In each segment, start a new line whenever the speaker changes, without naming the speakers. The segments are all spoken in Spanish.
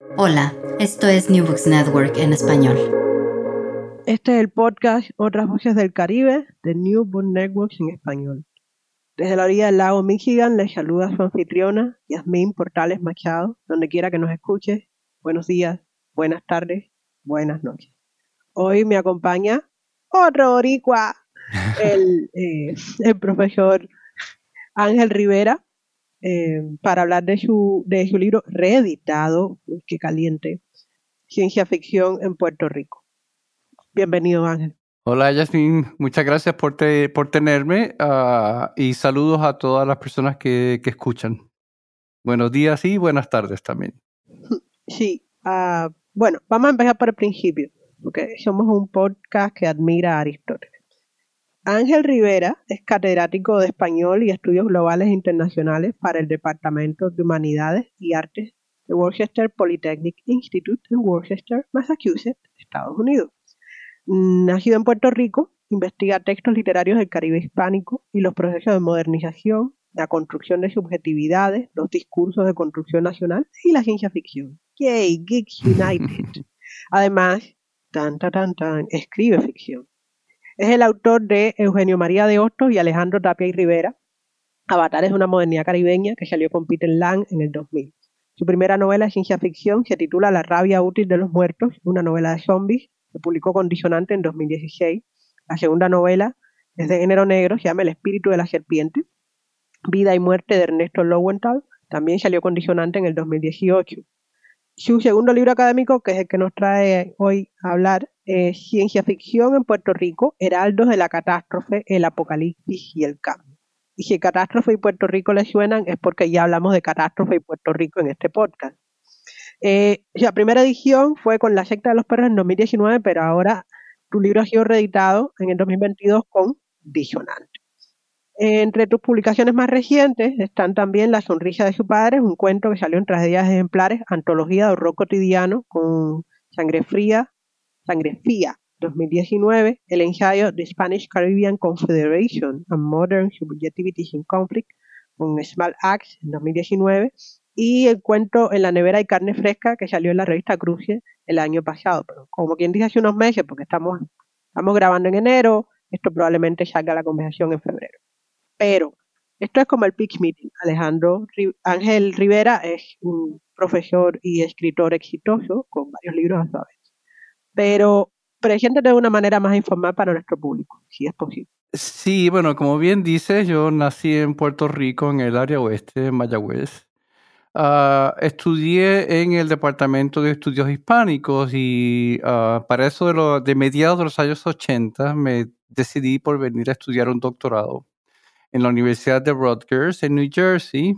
Hola, esto es New Books Network en español.
Este es el podcast Otras Voces del Caribe de New Book Network en español. Desde la orilla del lago Michigan les saluda su anfitriona, Yasmín Portales Machado, donde quiera que nos escuche. Buenos días, buenas tardes, buenas noches. Hoy me acompaña otro boricua, el, eh, el profesor Ángel Rivera, eh, para hablar de su, de su libro reeditado, qué caliente, Ciencia Ficción en Puerto Rico. Bienvenido, Ángel.
Hola, Yasmin. Muchas gracias por, te- por tenerme ah, y saludos a todas las personas que, que escuchan. Buenos días y buenas tardes también.
Sí, ah, bueno, vamos a empezar por el principio, porque somos un podcast que admira a Aristóteles. Ángel Rivera es catedrático de español y estudios globales e internacionales para el Departamento de Humanidades y Artes de Worcester Polytechnic Institute en Worcester, Massachusetts, Estados Unidos. Nacido en Puerto Rico, investiga textos literarios del Caribe hispánico y los procesos de modernización, la construcción de subjetividades, los discursos de construcción nacional y la ciencia ficción. Yay, Geeks United. Además, tan, tan, tan, tan, escribe ficción. Es el autor de Eugenio María de Hostos y Alejandro Tapia y Rivera, Avatares de una modernidad caribeña, que salió con Peter Lang en el 2000. Su primera novela de ciencia ficción se titula La rabia útil de los muertos, una novela de zombies, se publicó con Disonante en 2016. La segunda novela es de género negro, se llama El espíritu de la serpiente, Vida y muerte de Ernesto Lowenthal, también salió con Disonante en el 2018. Su segundo libro académico, que es el que nos trae hoy a hablar, es Ciencia Ficción en Puerto Rico, Heraldos de la Catástrofe, el Apocalipsis y el Cambio. Y si Catástrofe y Puerto Rico les suenan, es porque ya hablamos de Catástrofe y Puerto Rico en este podcast. Eh, la primera edición fue con La secta de los perros en 2019, pero ahora tu libro ha sido reeditado en el 2022 con Disonante. Entre tus publicaciones más recientes están también La sonrisa de su padre, un cuento que salió en Tragedias Ejemplares, antología de horror cotidiano con Sangre Fría, Sangre Fría 2019, el ensayo The Spanish Caribbean Confederation and Modern Subjectivities in Conflict con Small en 2019 y el cuento En la nevera y carne fresca que salió en la revista Cruce el año pasado, pero como quien dice hace unos meses porque estamos, estamos grabando en enero, esto probablemente salga la conversación en febrero. Pero esto es como el pitch meeting. Alejandro Ángel Rivera es un profesor y escritor exitoso con varios libros a su vez. Pero preséntate de una manera más informal para nuestro público, si es posible.
Sí, bueno, como bien dices, yo nací en Puerto Rico, en el área oeste, en Mayagüez. Ah, estudié en el Departamento de Estudios Hispánicos y ah, para eso de, lo- de mediados de los años 80 me decidí por venir a estudiar un doctorado en la Universidad de Rutgers en New Jersey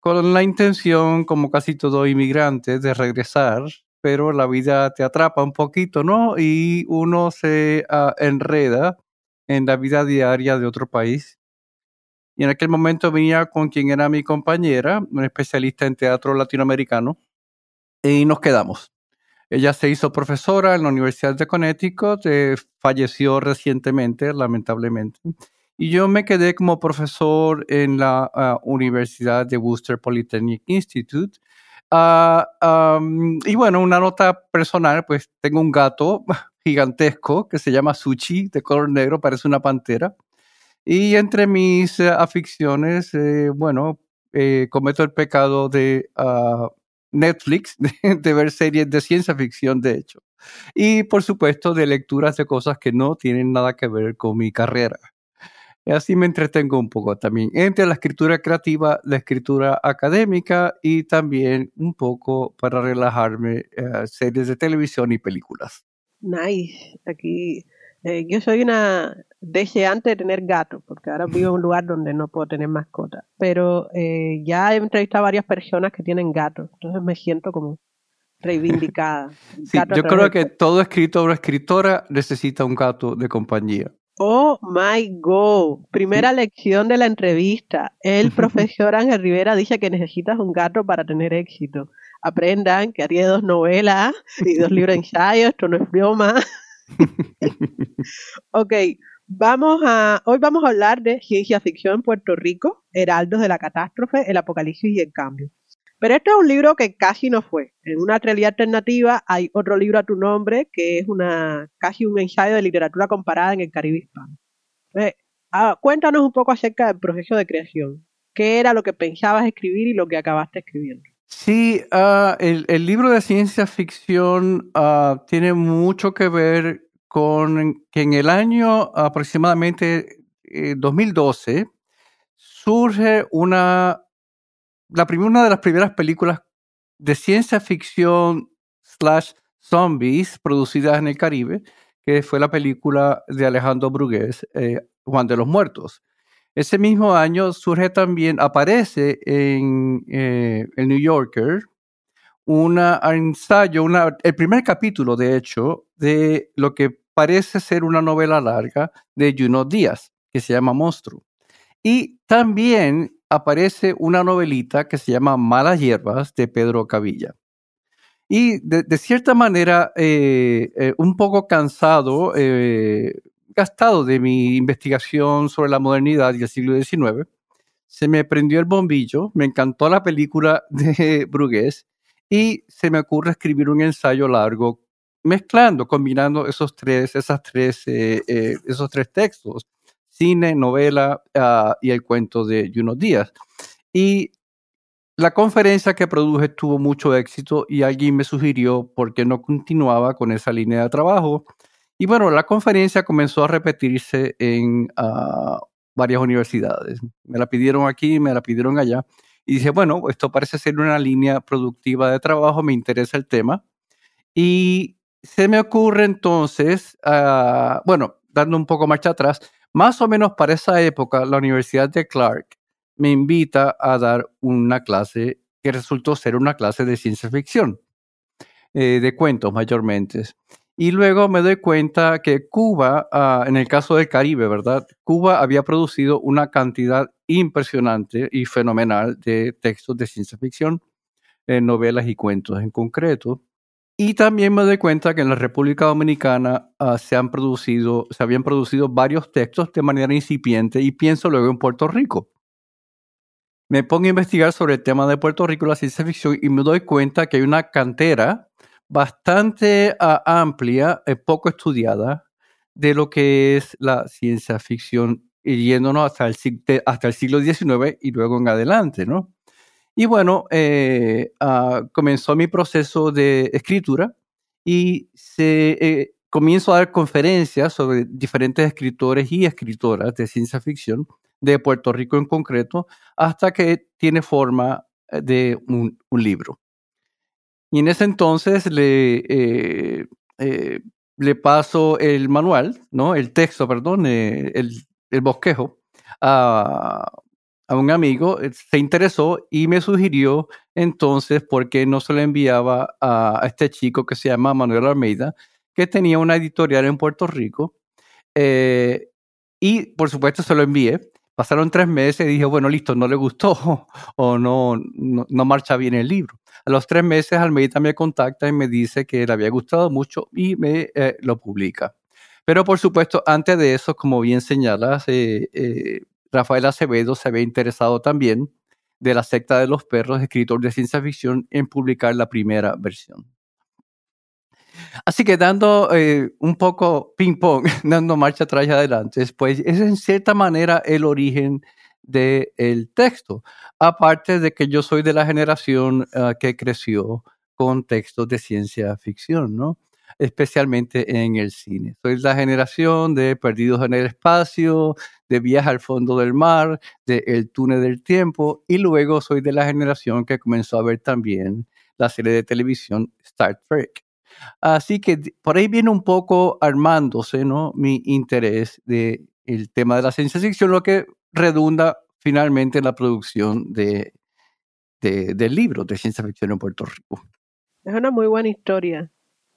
con la intención, como casi todo inmigrante, de regresar, pero la vida te atrapa un poquito, ¿no? Y uno se ah, enreda en la vida diaria de otro país. Y en aquel momento venía con quien era mi compañera, una especialista en teatro latinoamericano, y nos quedamos. Ella se hizo profesora en la Universidad de Connecticut, eh, falleció recientemente, lamentablemente. Y yo me quedé como profesor en la ah, Universidad de Worcester Polytechnic Institute. Ah, y bueno, una nota personal, pues tengo un gato gigantesco que se llama Suchi, de color negro, parece una pantera. Y entre mis eh, aficiones, eh, bueno, eh, cometo el pecado de ah, Netflix, de, ver series de ciencia ficción, de hecho. Y por supuesto, de lecturas de cosas que no tienen nada que ver con mi carrera. Y así me entretengo un poco también entre la escritura creativa, la escritura académica y también un poco para relajarme series de televisión y películas.
Nice. Aquí eh, yo soy una deseante de tener gatos, porque ahora vivo en un lugar donde no puedo tener mascotas. Pero eh, ya he entrevistado a varias personas que tienen gatos, entonces me siento como reivindicada.
yo creo que todo escritor o escritora necesita un gato de compañía.
Oh my God. Primera lección de la entrevista. El profesor Ángel Rivera dice que necesitas un gato para tener éxito. Aprendan que haría dos novelas y dos libros de ensayo. Esto no es broma. ok, vamos a, hoy vamos a hablar de ciencia ficción en Puerto Rico, Heraldos de la Catástrofe, el Apocalipsis y el Cambio. Pero este es un libro que casi no fue. En una realidad alternativa hay otro libro a tu nombre que es una casi un ensayo de literatura comparada en el Caribe hispano. Ah, cuéntanos un poco acerca del proceso de creación. ¿Qué era lo que pensabas escribir y lo que acabaste escribiendo?
Sí, ah, el, libro de ciencia ficción ah, tiene mucho que ver con que en el año aproximadamente 2012 eh, surge una, la una de las primeras películas de ciencia ficción slash zombies producidas en el Caribe, que fue la película de Alejandro Brugués, eh, Juan de los Muertos. Ese mismo año surge también, aparece en eh, el New Yorker, un ensayo, una, el primer capítulo, de hecho, de lo que parece ser una novela larga de Juno Díaz, que se llama Monstruo. Y también aparece una novelita que se llama Malas Hierbas de Pedro Cavilla. Y de, cierta manera, eh, eh, un poco cansado, gastado de mi investigación sobre la modernidad y el siglo XIX, se me prendió el bombillo, me encantó la película de Brugués y se me ocurre escribir un ensayo largo mezclando, combinando esos tres, esas tres, eh, eh, esos tres textos, cine, novela ah, y el cuento de Juno Díaz. Y la conferencia que produje tuvo mucho éxito y alguien me sugirió por qué no continuaba con esa línea de trabajo y bueno, la conferencia comenzó a repetirse en ah, varias universidades. Me la pidieron aquí, me la pidieron allá. Y dije, bueno, esto parece ser una línea productiva de trabajo, me interesa el tema. Y se me ocurre entonces, ah, bueno, dando un poco marcha atrás, más o menos para esa época, la Universidad de Clark me invita a dar una clase que resultó ser una clase de ciencia ficción, eh, de cuentos mayormente. Y luego me doy cuenta que Cuba, ah, en el caso del Caribe, ¿verdad? Cuba había producido una cantidad impresionante y fenomenal de textos de ciencia ficción, eh, novelas y cuentos en concreto. Y también me doy cuenta que en la República Dominicana ah, se, han producido, se habían producido varios textos de manera incipiente y pienso luego en Puerto Rico. Me pongo a investigar sobre el tema de Puerto Rico, la ciencia ficción, y me doy cuenta que hay una cantera bastante ah, amplia, eh, poco estudiada, de lo que es la ciencia ficción, yéndonos hasta el, hasta el siglo XIX y luego en adelante, ¿no? Y bueno, eh, ah, comenzó mi proceso de escritura y se, eh, comienzo a dar conferencias sobre diferentes escritores y escritoras de ciencia ficción de Puerto Rico en concreto, hasta que tiene forma de un libro. Y en ese entonces le, eh, eh, paso el manual, ¿no? El texto, perdón, eh, el, el, bosquejo a, a, un amigo, se interesó y me sugirió entonces por qué no se lo enviaba a, este chico que se llama Manuel Almeida, que tenía una editorial en Puerto Rico. y por supuesto se lo envié. Pasaron tres meses y dije, bueno, listo, no le gustó o no, no, no marcha bien el libro. A los tres meses, Almeida me contacta y me dice que le había gustado mucho y me eh, lo publica. Pero por supuesto, antes de eso, como bien señalas, eh, eh, Rafael Acevedo se había interesado también de la secta de los perros, escritor de ciencia ficción, en publicar la primera versión. Así que dando eh, un poco ping-pong, dando marcha atrás y adelante, pues es en cierta manera el origen del texto. Aparte de que yo soy de la generación ah, que creció con textos de ciencia ficción, ¿no? especialmente en el cine. Soy la generación de Perdidos en el Espacio, de Viaje al Fondo del Mar, de El Túnel del Tiempo, y luego soy de la generación que comenzó a ver también la serie de televisión Star Trek. Así que por ahí viene un poco armándose ¿no? mi interés del el tema de la ciencia ficción, lo que redunda finalmente en la producción de, de, del libro de ciencia ficción en Puerto Rico.
Es una muy buena historia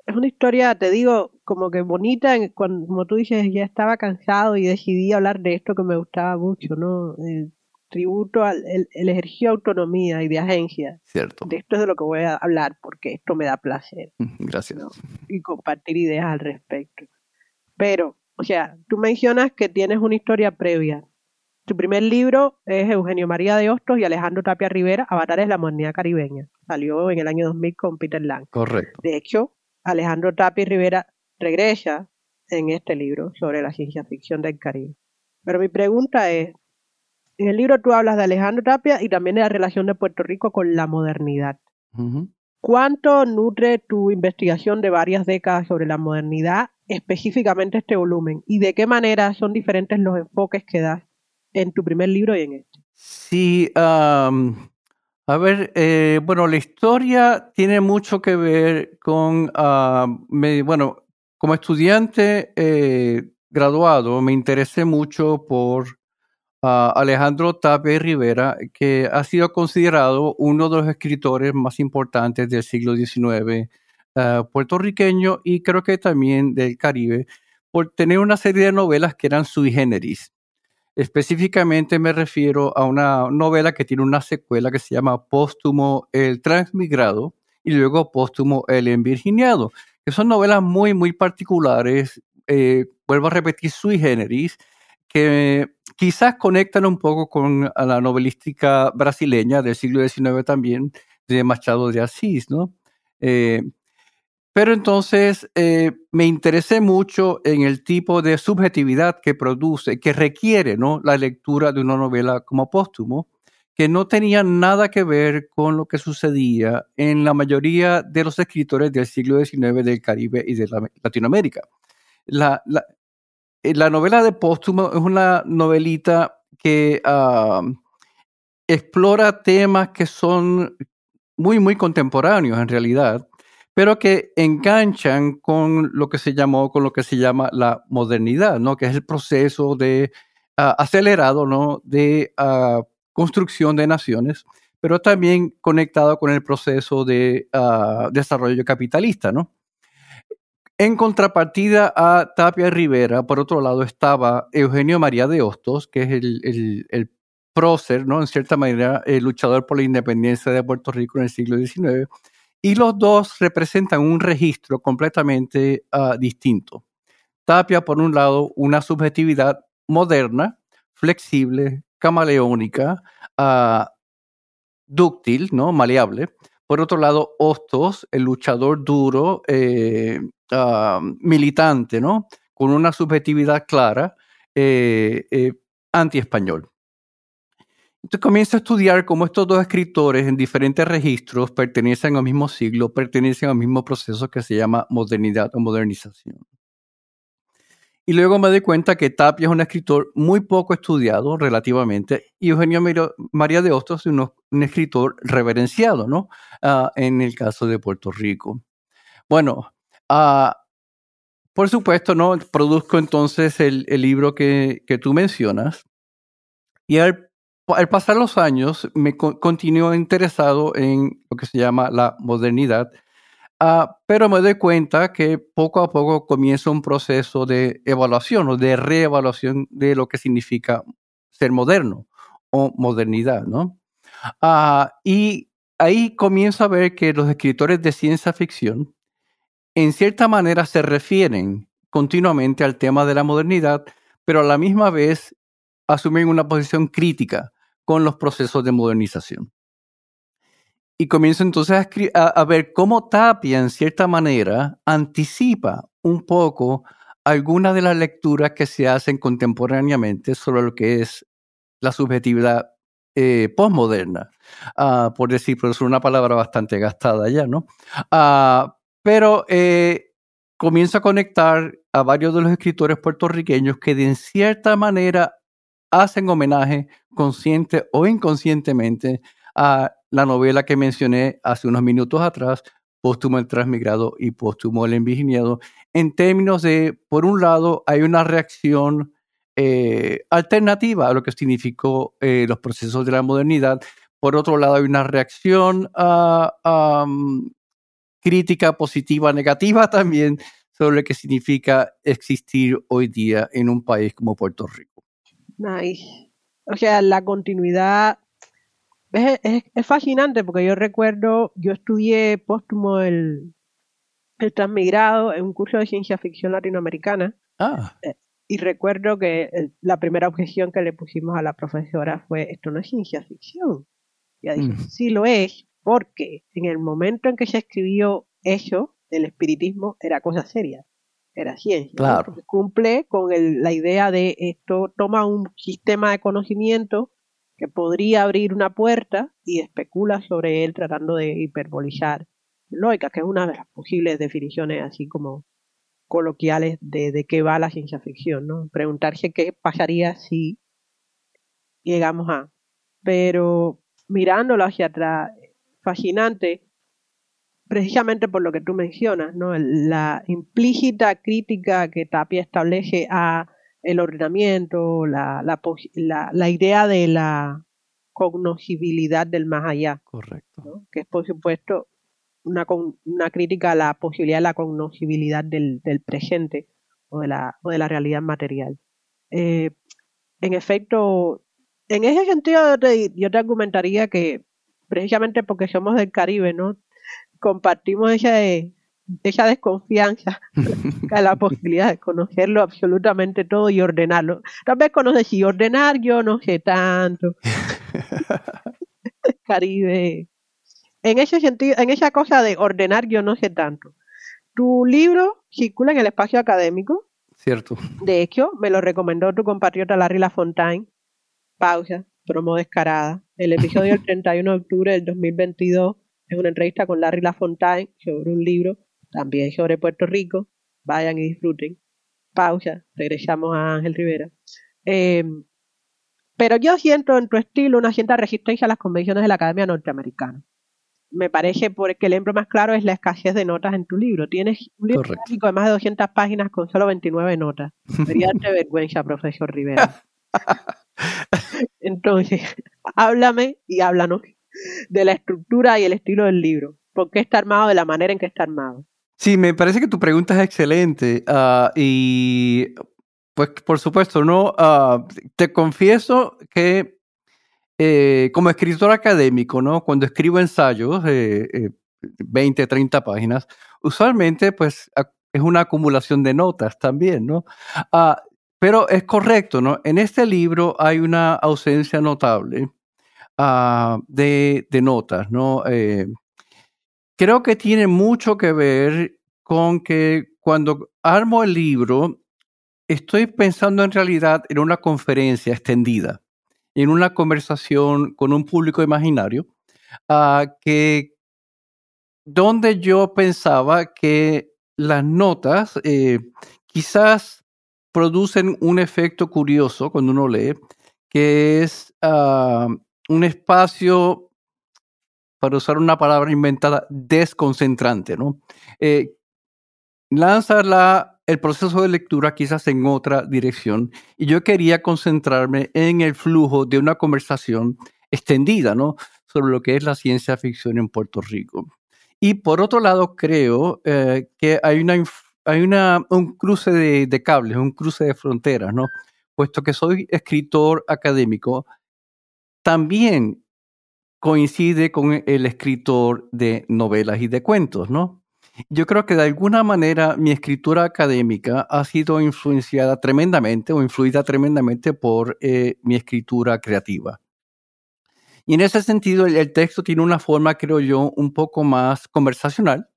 es una historia, te digo, como que bonita, cuando, como tú dices, ya estaba cansado y decidí hablar de esto que me gustaba mucho, ¿no? El tributo al el, ejercicio de autonomía y de agencia.
Cierto.
De esto es de lo que voy a hablar, porque esto me da placer.
Gracias.
Y compartir ideas al respecto. Pero, o sea, tú mencionas que tienes una historia previa. Tu primer libro es Eugenio María de Hostos y Alejandro Tapia Rivera, Avatares de la Modernidad Caribeña. Salió en el año 2000 con Peter Lang.
Correcto.
De hecho, Alejandro Tapia Rivera regresa en este libro sobre la ciencia ficción del Caribe. Pero mi pregunta es, en el libro tú hablas de Alejandro Tapia y también de la relación de Puerto Rico con la modernidad. ¿Cuánto nutre tu investigación de varias décadas sobre la modernidad específicamente este volumen? ¿Y de qué manera son diferentes los enfoques que das en tu primer libro y en este?
Sí, a ver, eh, bueno, la historia tiene mucho que ver con, ah, bueno, como estudiante eh, graduado me interesé mucho por ah, Alejandro Tapia Rivera, que ha sido considerado uno de los escritores más importantes del siglo XIX ah, puertorriqueño y creo que también del Caribe, por tener una serie de novelas que eran sui generis. Específicamente me refiero a una novela que tiene una secuela que se llama Póstumo el Transmigrado y luego Póstumo el Envirginiado, que son novelas muy, muy particulares, eh, vuelvo a repetir, sui generis, que quizás conectan un poco con la novelística brasileña del siglo XIX también, de Machado de Asís, ¿no? Eh, pero entonces eh, me interesé mucho en el tipo de subjetividad que produce, que requiere ¿no? la lectura de una novela como póstumo, que no tenía nada que ver con lo que sucedía en la mayoría de los escritores del siglo XIX del Caribe y de Latinoamérica. La, eh, la, novela de póstumo es una novelita que ah, explora temas que son muy, muy contemporáneos en realidad pero que enganchan con lo que se llamó, con lo que se llama la modernidad, ¿no? Que es el proceso de ah, acelerado, ¿no? De ah, construcción de naciones, pero también conectado con el proceso de ah, desarrollo capitalista, ¿no? En contrapartida a Tapia Rivera, por otro lado, estaba Eugenio María de Hostos, que es el, el, el prócer, ¿no? En cierta manera, el luchador por la independencia de Puerto Rico en el siglo XIX, y los dos representan un registro completamente uh, distinto. Tapia, por un lado, una subjetividad moderna, flexible, camaleónica, uh, dúctil, ¿no? maleable. Por otro lado, Hostos, el luchador duro, eh, uh, militante, ¿no? con una subjetividad clara, eh, eh, anti-español. Entonces comienza a estudiar cómo estos dos escritores en diferentes registros pertenecen al mismo siglo, pertenecen al mismo proceso que se llama modernidad o modernización. Y luego me doy cuenta que Tapia es un escritor muy poco estudiado relativamente y Eugenio María de Hostos es un, escritor reverenciado, ¿no? Ah, en el caso de Puerto Rico. Bueno, uh, por supuesto, ¿no? Produzco entonces el, el libro que, que, tú mencionas y al al pasar los años, me continuó interesado en lo que se llama la modernidad, ah, pero me doy cuenta que poco a poco comienza un proceso de evaluación o de reevaluación de lo que significa ser moderno o modernidad, ¿no? Ah, y ahí comienzo a ver que los escritores de ciencia ficción, en cierta manera, se refieren continuamente al tema de la modernidad, pero a la misma vez asumen una posición crítica con los procesos de modernización. Y comienzo entonces a, ver cómo Tapia, en cierta manera, anticipa un poco algunas de las lecturas que se hacen contemporáneamente sobre lo que es la subjetividad eh, postmoderna, ah, por decir, es una palabra bastante gastada ya, ¿no? Ah, pero eh, comienza a conectar a varios de los escritores puertorriqueños que de cierta manera hacen homenaje consciente o inconscientemente a la novela que mencioné hace unos minutos atrás, Póstumo el Transmigrado y Póstumo el Enviginiado, en términos de, por un lado, hay una reacción eh, alternativa a lo que significó eh, los procesos de la modernidad, por otro lado, hay una reacción uh, crítica positiva, negativa también sobre lo que significa existir hoy día en un país como Puerto Rico.
Nice. O sea, la continuidad es, es, fascinante porque yo recuerdo, yo estudié póstumo el, el transmigrado en un curso de ciencia ficción latinoamericana.
Ah.
Eh, y recuerdo que la primera objeción que le pusimos a la profesora fue, esto no es ciencia ficción. Y ella dijo, mm. sí lo es, porque en el momento en que se escribió eso, el espiritismo era cosa seria, era ciencia.
Claro.
Cumple con la idea de esto toma un sistema de conocimiento que podría abrir una puerta y especula sobre él tratando de hiperbolizar lógica, que es una de las posibles definiciones así como coloquiales de, de qué va la ciencia ficción, ¿no? Preguntarse qué pasaría si llegamos a. Pero mirándolo hacia atrás, fascinante, precisamente por lo que tú mencionas, ¿no? La implícita crítica que Tapia establece a el ordenamiento, la, la, la, idea de la cognoscibilidad del más allá.
Correcto.
Que es, por supuesto, una, una crítica a la posibilidad de la cognoscibilidad del, del presente o de, la, o de la realidad material. Eh, en efecto, en ese sentido yo te, argumentaría que precisamente porque somos del Caribe, ¿no? Compartimos esa, esa desconfianza a la posibilidad de conocerlo absolutamente todo y ordenarlo. Tal vez conoces si ordenar yo no sé tanto. Caribe. En ese sentido, en esa cosa de ordenar yo no sé tanto. Tu libro circula en el espacio académico.
Cierto.
De hecho, me lo recomendó tu compatriota Larry Lafontaine. Pausa, promo descarada. El episodio del 31 de octubre del 2022 es una entrevista con Larry Lafontaine sobre un libro también sobre Puerto Rico. Vayan y disfruten. Pausa, regresamos a Ángel Rivera. Em, pero yo siento en tu estilo una cierta resistencia a las convenciones de la Academia Norteamericana. Me parece porque el ejemplo más claro es la escasez de notas en tu libro. Tienes un libro de más de 200 páginas con solo 29 notas. Debería darte vergüenza, profesor Rivera. Entonces, háblame y háblanos de la estructura y el estilo del libro. ¿Por qué está armado de la manera en que está armado?
Sí, me parece que tu pregunta es excelente. Ah, y pues por supuesto, ¿no? Ah, te confieso que eh, como escritor académico, ¿no? Cuando escribo ensayos, eh, 20, eh, 30 páginas, usualmente pues es una acumulación de notas también, ¿no? Ah, pero es correcto, ¿no? En este libro hay una ausencia notable de, de, notas, ¿no? Eh, creo que tiene mucho que ver con que cuando armo el libro, estoy pensando en realidad en una conferencia extendida, en una conversación con un público imaginario, uh, que donde yo pensaba que las notas eh, quizás producen un efecto curioso cuando uno lee, que es uh, un espacio para usar una palabra inventada, desconcentrante, ¿no? Eh, lanza la, el proceso de lectura quizás en otra dirección y yo quería concentrarme en el flujo de una conversación extendida, ¿no? Sobre lo que es la ciencia ficción en Puerto Rico. Y por otro lado, creo eh, que hay, una, hay una, un cruce de, de cables, un cruce de fronteras, ¿no? Puesto que soy escritor académico, también coincide con el escritor de novelas y de cuentos, ¿no? Yo creo que de alguna manera mi escritura académica ha sido influenciada tremendamente o influida tremendamente por eh, mi escritura creativa. Y en ese sentido, el, texto tiene una forma, creo yo, un poco más conversacional,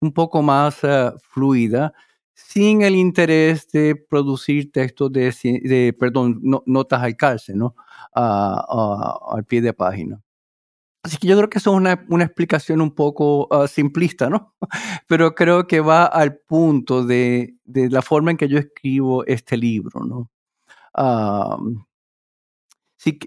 un poco más eh, fluida, sin el interés de producir textos de, perdón, notas al calce, ¿no? al pie de página. Así que yo creo que eso es una, una explicación un poco ah, simplista, ¿no? Pero creo que va al punto de, de, la forma en que yo escribo este libro, ¿no? sí,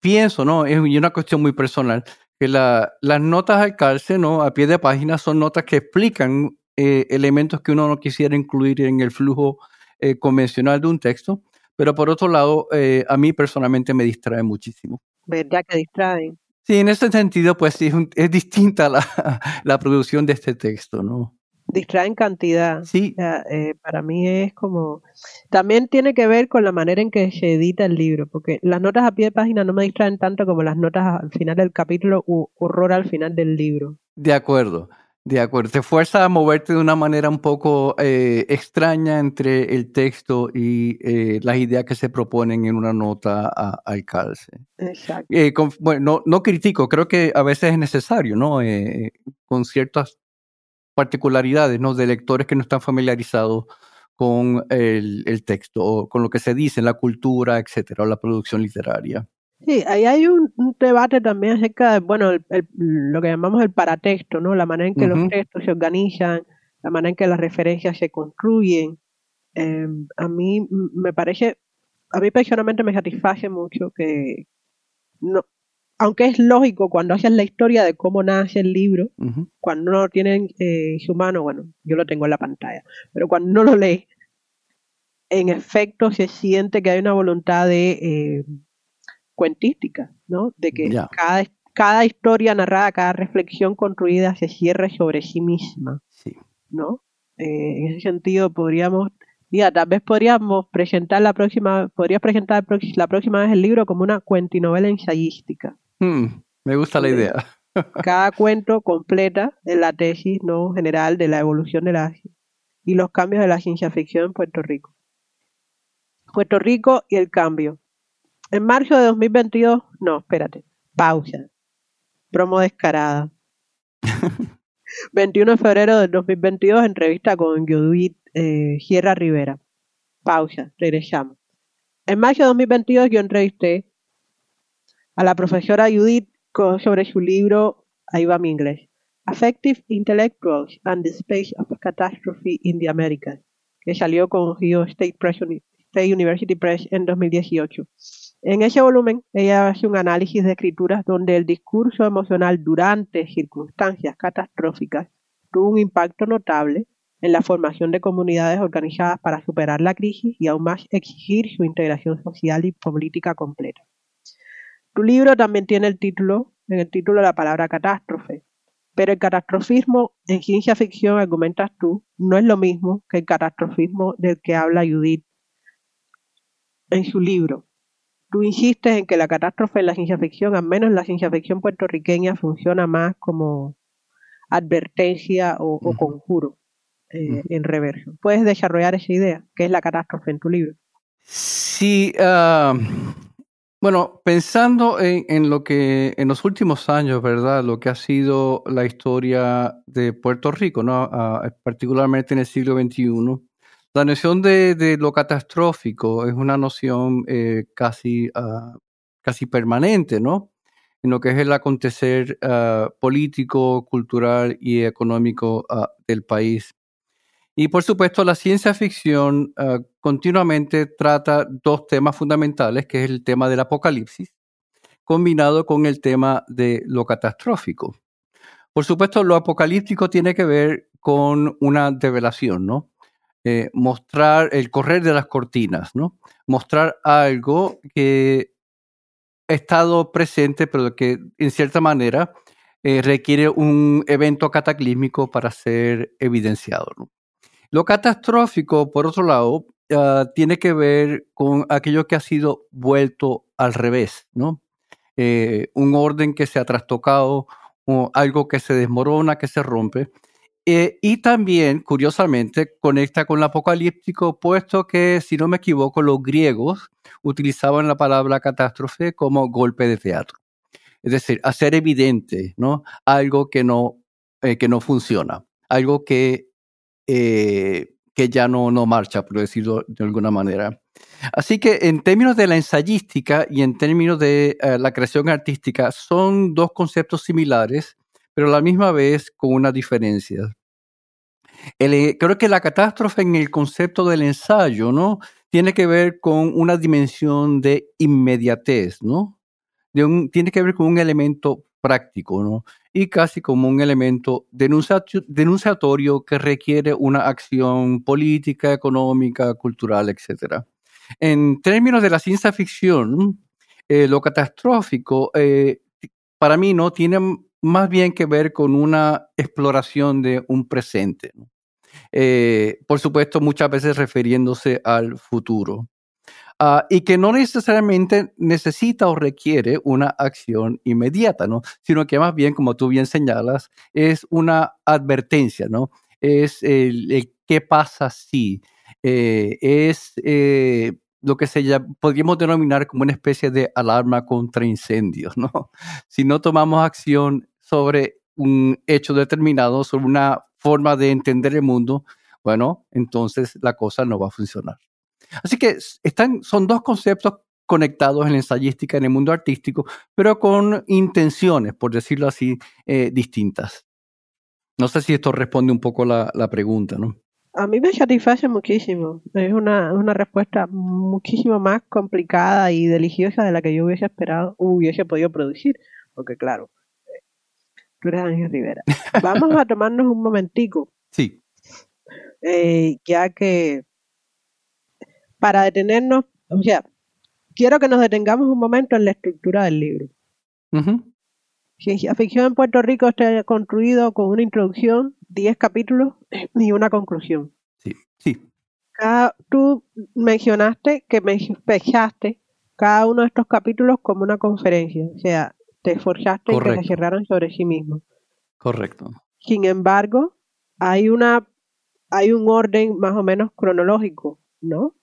pienso, ¿no? Es una cuestión muy personal, que la, las notas al calce, ¿no? A pie de página son notas que explican eh, elementos que uno no quisiera incluir en el flujo eh, convencional de un texto, pero por otro lado, eh, a mí personalmente me distrae muchísimo.
¿Verdad que distraen?
Sí, en ese sentido, pues sí, es, distinta la, la, producción de este texto, ¿no?
Distraen cantidad.
Sí.
para mí es como... También tiene que ver con la manera en que se edita el libro, porque las notas a pie de página no me distraen tanto como las notas al final del capítulo u horror al final del libro.
De acuerdo. De acuerdo, te fuerza a moverte de una manera un poco eh, extraña entre el texto y eh, las ideas que se proponen en una nota al calce.
Exacto.
Eh, bueno, no, critico, creo que a veces es necesario, ¿no? con ciertas particularidades, ¿no? De lectores que no están familiarizados con el, el texto, o con lo que se dice en la cultura, etcétera, o la producción literaria.
Sí, ahí hay un, debate también acerca de, bueno, lo que llamamos el paratexto, ¿no? La manera en que los textos se organizan, la manera en que las referencias se construyen. Em, a mí me parece, a mí personalmente me satisface mucho que, no, aunque es lógico cuando haces la historia de cómo nace el libro, cuando no lo tienen eh, su mano, bueno, yo lo tengo en la pantalla, pero cuando no lo lee, en efecto se siente que hay una voluntad de... Eh, cuentística, ¿no? De que cada, cada historia narrada, cada reflexión construida se cierre sobre sí misma,
sí.
¿no? Eh, en ese sentido podríamos, ya, tal vez podríamos presentar la próxima, podrías presentar la próxima vez el libro como una cuentinovela ensayística.
Hmm, me gusta la idea.
Cada cuento completa la tesis no general de la evolución de la y los cambios de la ciencia ficción en Puerto Rico. Puerto Rico y el cambio. En marzo de 2022, no, espérate, pausa. Promo descarada. 21 de febrero del 2022, entrevista con Judith eh, Sierra Rivera. Pausa, regresamos. En marzo de 2022 yo entrevisté a la profesora Judith sobre su libro, ahí va mi inglés, Affective Intellectuals and the Space of Catastrophe in the Americas, que salió con Ohio State, State University Press en 2018. En ese volumen, ella hace un análisis de escrituras donde el discurso emocional durante circunstancias catastróficas tuvo un impacto notable en la formación de comunidades organizadas para superar la crisis y aún más exigir su integración social y política completa. Tu libro también tiene el título, en el título la palabra catástrofe, pero el catastrofismo en ciencia ficción, argumentas tú, no es lo mismo que el catastrofismo del que habla Judith en su libro. Tú insistes en que la catástrofe en la ciencia ficción, al menos la ciencia ficción puertorriqueña, funciona más como advertencia o, conjuro eh, en reverso. ¿Puedes desarrollar esa idea? ¿Qué es la catástrofe en tu libro?
Sí, bueno, pensando en, lo que en los últimos años, ¿verdad? Lo que ha sido la historia de Puerto Rico, ¿no? Ah, particularmente en el siglo XXI la noción de, lo catastrófico es una noción eh, casi, ah, casi permanente, ¿no? En lo que es el acontecer ah, político, cultural y económico ah, del país. Y por supuesto, la ciencia ficción continuamente trata dos temas fundamentales, que es el tema del apocalipsis, combinado con el tema de lo catastrófico. Por supuesto, lo apocalíptico tiene que ver con una develación, ¿no? Eh, mostrar el correr de las cortinas, ¿no? Mostrar algo que ha estado presente, pero que en cierta manera eh, requiere un evento cataclísmico para ser evidenciado. Lo catastrófico, por otro lado, ah, tiene que ver con aquello que ha sido vuelto al revés, ¿no? eh, un orden que se ha trastocado, o algo que se desmorona, que se rompe. Eh, y también, curiosamente, conecta con el apocalíptico, puesto que, si no me equivoco, los griegos utilizaban la palabra catástrofe como golpe de teatro. Es decir, hacer evidente ¿no? algo que no, eh, que no funciona, algo que, eh, que ya no, no marcha, por decirlo de alguna manera. Así que en términos de la ensayística y en términos de la creación artística, son dos conceptos similares pero a la misma vez con una diferencia. Eh, creo que la catástrofe en el concepto del ensayo, ¿no? Tiene que ver con una dimensión de inmediatez, ¿no? tiene que ver con un elemento práctico, ¿no? Y casi como un elemento denunciatorio que requiere una acción política, económica, cultural, etc. En términos de la ciencia ficción, eh, lo catastrófico, eh, para mí, no tiene más bien que ver con una exploración de un presente. Eh, por supuesto, muchas veces refiriéndose al futuro. Ah, y que no necesariamente necesita o requiere una acción inmediata, ¿no? sino que más bien, como tú bien señalas, es una advertencia, ¿no? es el, qué pasa si, eh, es eh, lo que se podríamos denominar como una especie de alarma contra incendios, ¿no? Si no tomamos acción sobre un hecho determinado, sobre una forma de entender el mundo, bueno, entonces la cosa no va a funcionar. Así que están, son dos conceptos conectados en la ensayística, en el mundo artístico, pero con intenciones, por decirlo así, eh, distintas. No sé si esto responde un poco la, la pregunta, ¿no?
A mí me satisface muchísimo. Es una, una respuesta muchísimo más complicada y deliciosa de la que yo hubiese esperado, hubiese podido producir. Porque claro, Ángel Rivera. Vamos a tomarnos un momentico.
Sí.
Eh, ya que para detenernos, o sea, quiero que nos detengamos un momento en la estructura del libro. Ciencia ficción en Puerto Rico está construido con una introducción, 10 capítulos y una conclusión.
Sí, sí.
tú mencionaste que me cada uno de estos capítulos como una conferencia. O sea, te esforzaste en que se cerraran sobre sí mismo.
Correcto.
Sin embargo, hay una hay un orden más o menos cronológico, ¿no?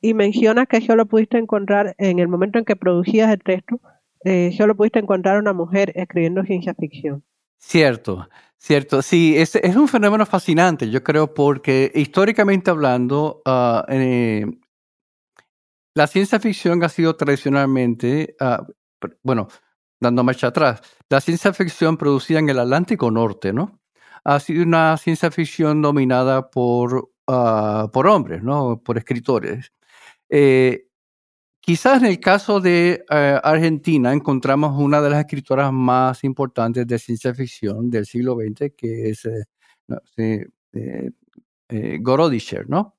Y mencionas que solo pudiste encontrar en el momento en que producías el texto, eh, solo pudiste encontrar una mujer escribiendo ciencia ficción.
Cierto, cierto. Sí, es, es un fenómeno fascinante, yo creo, porque históricamente hablando, ah, eh, la ciencia ficción ha sido tradicionalmente, uh, bueno, dando marcha atrás, la ciencia ficción producida en el Atlántico Norte, ¿no? Ha sido una ciencia ficción dominada por, ah, por hombres, ¿no? Por escritores. Eh, quizás en el caso de eh, Argentina encontramos una de las escritoras más importantes de ciencia ficción del siglo XX, que es eh, Gorodischer, ¿no?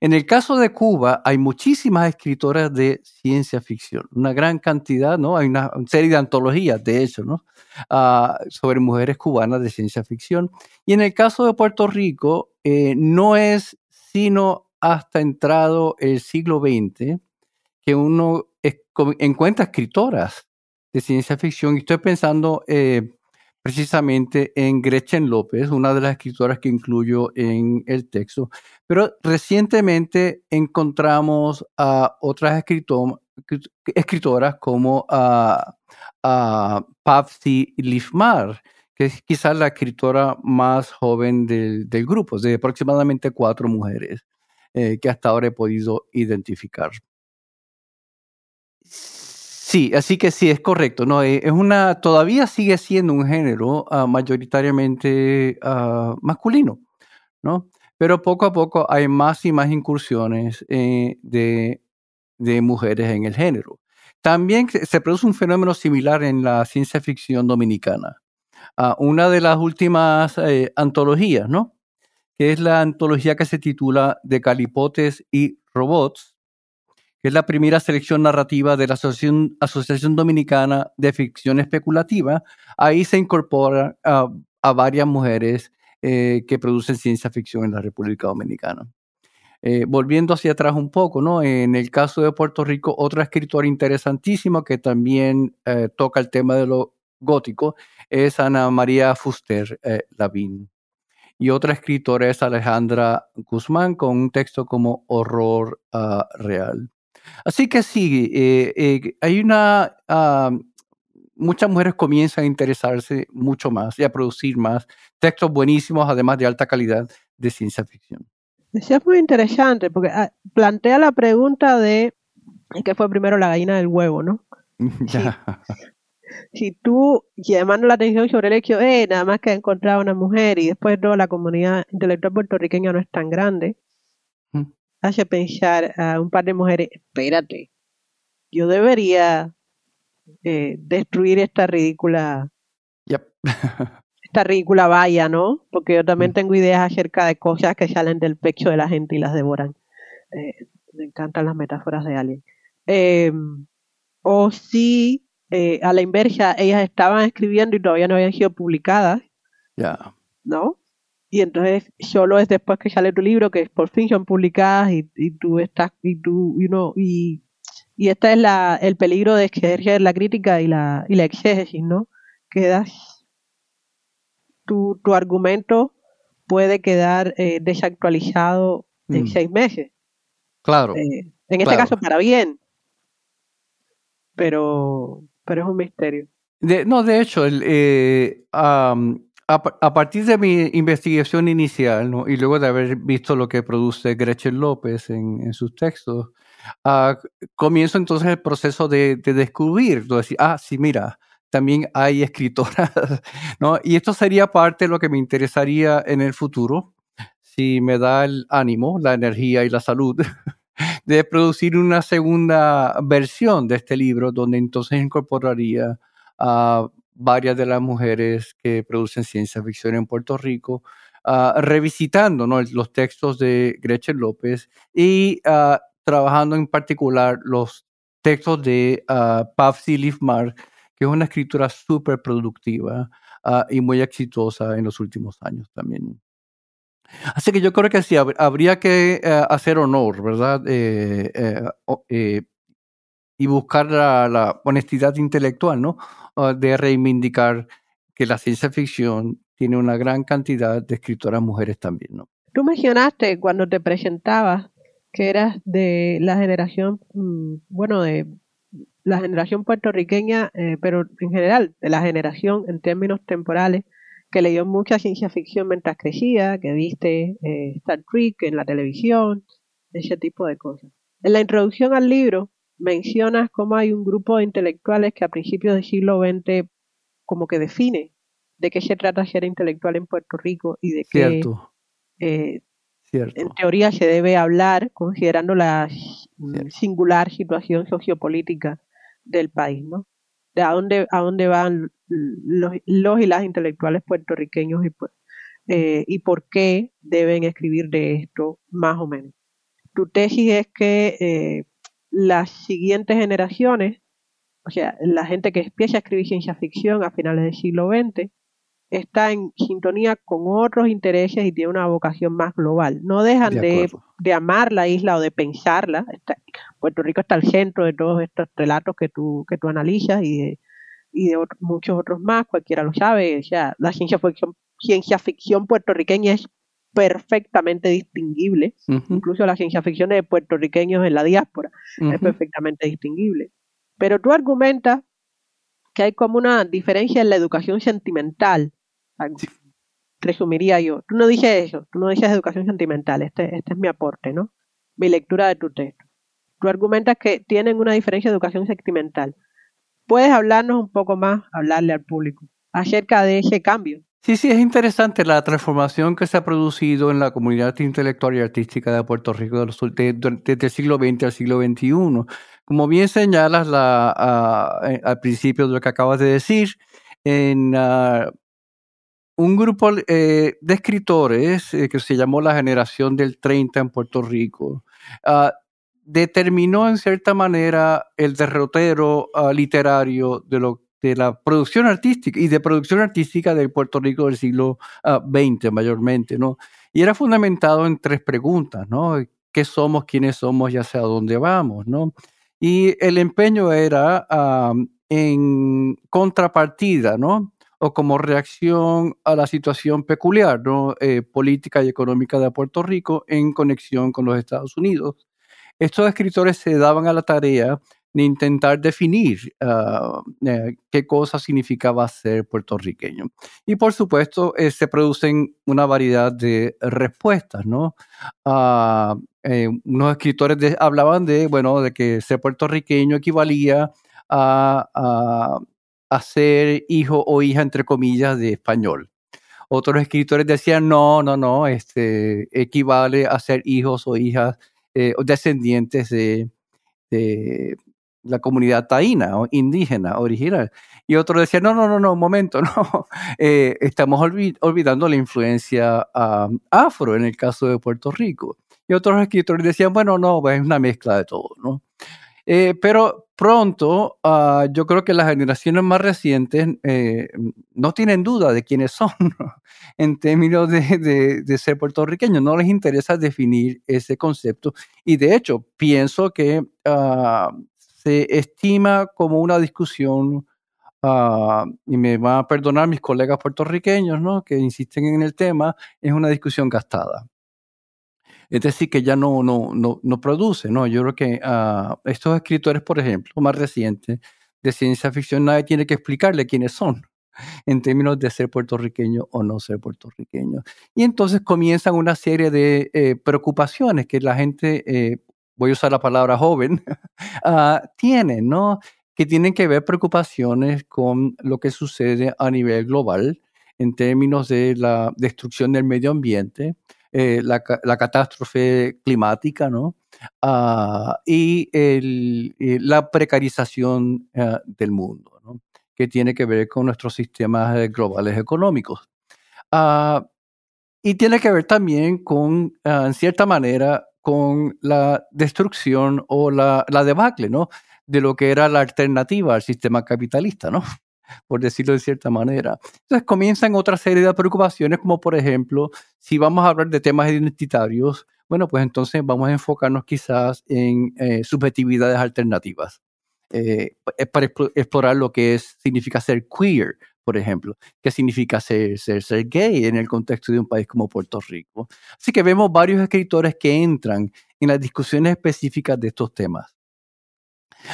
En el caso de Cuba, hay muchísimas escritoras de ciencia ficción, una gran cantidad, ¿no? Hay una serie de antologías, de hecho, ¿no? Ah, sobre mujeres cubanas de ciencia ficción. Y en el caso de Puerto Rico, eh, no es sino hasta entrado el siglo XX que uno encuentra escritoras de ciencia ficción. Y estoy pensando eh, precisamente en Gretchen López, una de las escritoras que incluyo en el texto. Pero recientemente encontramos a otras escritoras como a, a Lifmar, que es quizás la escritora más joven del, grupo, de aproximadamente cuatro mujeres eh, que hasta ahora he podido identificar. Sí, así que sí, es correcto. No, eh, es una, todavía sigue siendo un género ah, mayoritariamente ah, masculino, ¿no? Pero poco a poco hay más y más incursiones eh, de, mujeres en el género. También se produce un fenómeno similar en la ciencia ficción dominicana. Una de las últimas eh, antologías, ¿no? Que es la antología que se titula De Calipotes y Robots, es la primera selección narrativa de la Asociación, Dominicana de Ficción Especulativa. Ahí se incorpora a varias mujeres eh, que producen ciencia ficción en la República Dominicana. Eh, volviendo hacia atrás un poco, ¿no? En el caso de Puerto Rico, otra escritora interesantísima que también eh, toca el tema de lo gótico es Ana María Fuster Lavín. Y otra escritora es Alejandra Guzmán con un texto como Horror ah, Real. Así que sí, hay una... Ah, muchas mujeres comienzan a interesarse mucho más y a producir más textos buenísimos, además de alta calidad de ciencia ficción.
es muy interesante porque ah, plantea la pregunta de qué fue primero la gallina del huevo, ¿no? Si, tú llamando la atención sobre el hecho, eh, nada más que encontrar una mujer y después toda la comunidad intelectual puertorriqueña no es tan grande. Hace pensar a un par de mujeres, espérate, yo debería eh, destruir esta ridícula esta ridícula valla, ¿no? Porque yo también mm. tengo ideas acerca de cosas que salen del pecho de la gente y las devoran. Eh, me encantan las metáforas de alguien. Em, o si eh, a la inversa ellas estaban escribiendo y todavía no habían sido publicadas,
ya
¿no? Y entonces solo es después que sale tu libro que por fin son publicadas y, y tú estás y tú you know, y y este es la, el peligro de ejercer la crítica y la, y la exégesis, ¿no? Quedas, tu, tu argumento puede quedar eh, desactualizado en mm. seis meses.
Claro.
Eh, en este caso para bien. Pero, pero es un misterio.
no, de hecho, el, eh, a, partir de mi investigación inicial ¿no? y luego de haber visto lo que produce Gretchen López en, sus textos, uh, comienzo entonces el proceso de, de descubrir, de decir, ah, sí, mira, también hay escritoras, ¿no? Y esto sería parte de lo que me interesaría en el futuro, si me da el ánimo, la energía y la salud, de producir una segunda versión de este libro, donde entonces incorporaría a varias de las mujeres que producen ciencia ficción en Puerto Rico, uh, revisitando los textos de Gretchen López y uh, trabajando en particular los textos de uh, Lifmar, que es una escritura súper productiva ah, y muy exitosa en los últimos años también. Así que yo creo que sí, habría que eh, hacer honor, ¿verdad? Eh, eh, y buscar la, honestidad intelectual, ¿no? Ah, de reivindicar que la ciencia ficción tiene una gran cantidad de escritoras mujeres también, ¿no?
Tú mencionaste cuando te presentabas que eras de la generación, mm, bueno, de la generación puertorriqueña, eh, pero en general, de la generación en términos temporales, que leyó mucha ciencia ficción mientras crecía, que viste eh, Star Trek en la televisión, ese tipo de cosas. En la introducción al libro mencionas cómo hay un grupo de intelectuales que a principios del siglo XX como que define de qué se trata ser intelectual en Puerto Rico y de qué eh, en teoría se debe hablar considerando la singular situación sociopolítica del país, ¿no? De a dónde, a dónde van los, y las intelectuales puertorriqueños y, pues, eh, y por qué deben escribir de esto, más o menos. Tu tesis es que eh, las siguientes generaciones, o sea, la gente que empieza a escribir ciencia ficción a finales del siglo XX, está en sintonía con otros intereses y tiene una vocación más global. No dejan de, amar la isla o de pensarla. Puerto Rico está al centro de todos estos relatos que tú, que tú analizas y de, y de muchos otros más, cualquiera lo sabe. O sea, la ciencia ficción, ciencia ficción puertorriqueña es perfectamente distinguible. Incluso la ciencia ficción de puertorriqueños en la diáspora es perfectamente distinguible. Pero tú argumentas que hay como una diferencia en la educación sentimental resumiría yo. Tú no dices eso, tú no dices educación sentimental, este, este es mi aporte, ¿no? Mi lectura de tu texto. Tú argumentas que tienen una diferencia de educación sentimental. ¿Puedes hablarnos un poco más, hablarle al público acerca de ese cambio?
Sí, sí, es interesante la transformación que se ha producido en la comunidad intelectual y artística de Puerto Rico desde el siglo XX al siglo XXI. Como bien señalas la, eh, al principio de lo que acabas de decir, en uh, un grupo eh, de escritores eh, que se llamó la generación del 30 en Puerto Rico, uh, determinó en cierta manera el derrotero uh, literario de, lo, de la producción artística y de producción artística de Puerto Rico del siglo XX ah, mayormente, ¿no? Y era fundamentado en tres preguntas, ¿no? qué somos, quiénes somos y hacia dónde vamos, ¿no? Y el empeño era en contrapartida, ¿no? O como reacción a la situación peculiar, ¿no? Eh, política y económica de Puerto Rico en conexión con los Estados Unidos. Estos escritores se daban a la tarea de intentar definir ah, eh, qué cosa significaba ser puertorriqueño. Y por supuesto, eh, se producen una variedad de respuestas, ¿no? Ah, eh, unos escritores hablaban de, bueno, de que ser puertorriqueño equivalía a, a, ser hijo o hija, entre comillas, de español. Otros escritores decían, no, no, no, este, equivale a ser hijos o hijas o descendientes de, de, la comunidad taína o indígena original. Y otro decía, no, no, no, no, un momento, no, eh, estamos olvidando la influencia afro en el caso de Puerto Rico. Y otros escritores decían, bueno, no, es una mezcla de todo, ¿no? Eh, pero pronto, ah, yo creo que las generaciones más recientes eh, no tienen duda de quiénes son en términos de, de, ser puertorriqueños. No les interesa definir ese concepto. Y de hecho, pienso que uh, se estima como una discusión, ah, y me van a perdonar mis colegas puertorriqueños, ¿no? que insisten en el tema, es una discusión gastada. Es decir, que ya no, no, no, no produce, ¿no? Yo creo que uh, estos escritores, por ejemplo, más recientes, de ciencia ficción, nadie tiene que explicarle quiénes son en términos de ser puertorriqueño o no ser puertorriqueño. Y entonces comienzan una serie de eh, preocupaciones que la gente eh, voy a usar la palabra joven, uh, tienen, ¿no? Que tienen que ver preocupaciones con lo que sucede a nivel global en términos de la destrucción del medio ambiente, eh, la, la, catástrofe climática, ¿no? Uh, y, el, la precarización uh, del mundo, ¿no? que tiene que ver con nuestros sistemas eh, globales económicos. y tiene que ver también con, en cierta manera, con la destrucción o la, la, debacle, ¿no? De lo que era la alternativa al sistema capitalista, ¿no? Por decirlo de cierta manera. Entonces comienzan otra serie de preocupaciones, como por ejemplo, si vamos a hablar de temas identitarios, bueno, pues entonces vamos a enfocarnos quizás en eh, subjetividades alternativas. Eh, para explorar lo que es, significa ser queer, por ejemplo, qué significa ser, ser, ser gay en el contexto de un país como Puerto Rico. Así que vemos varios escritores que entran en las discusiones específicas de estos temas.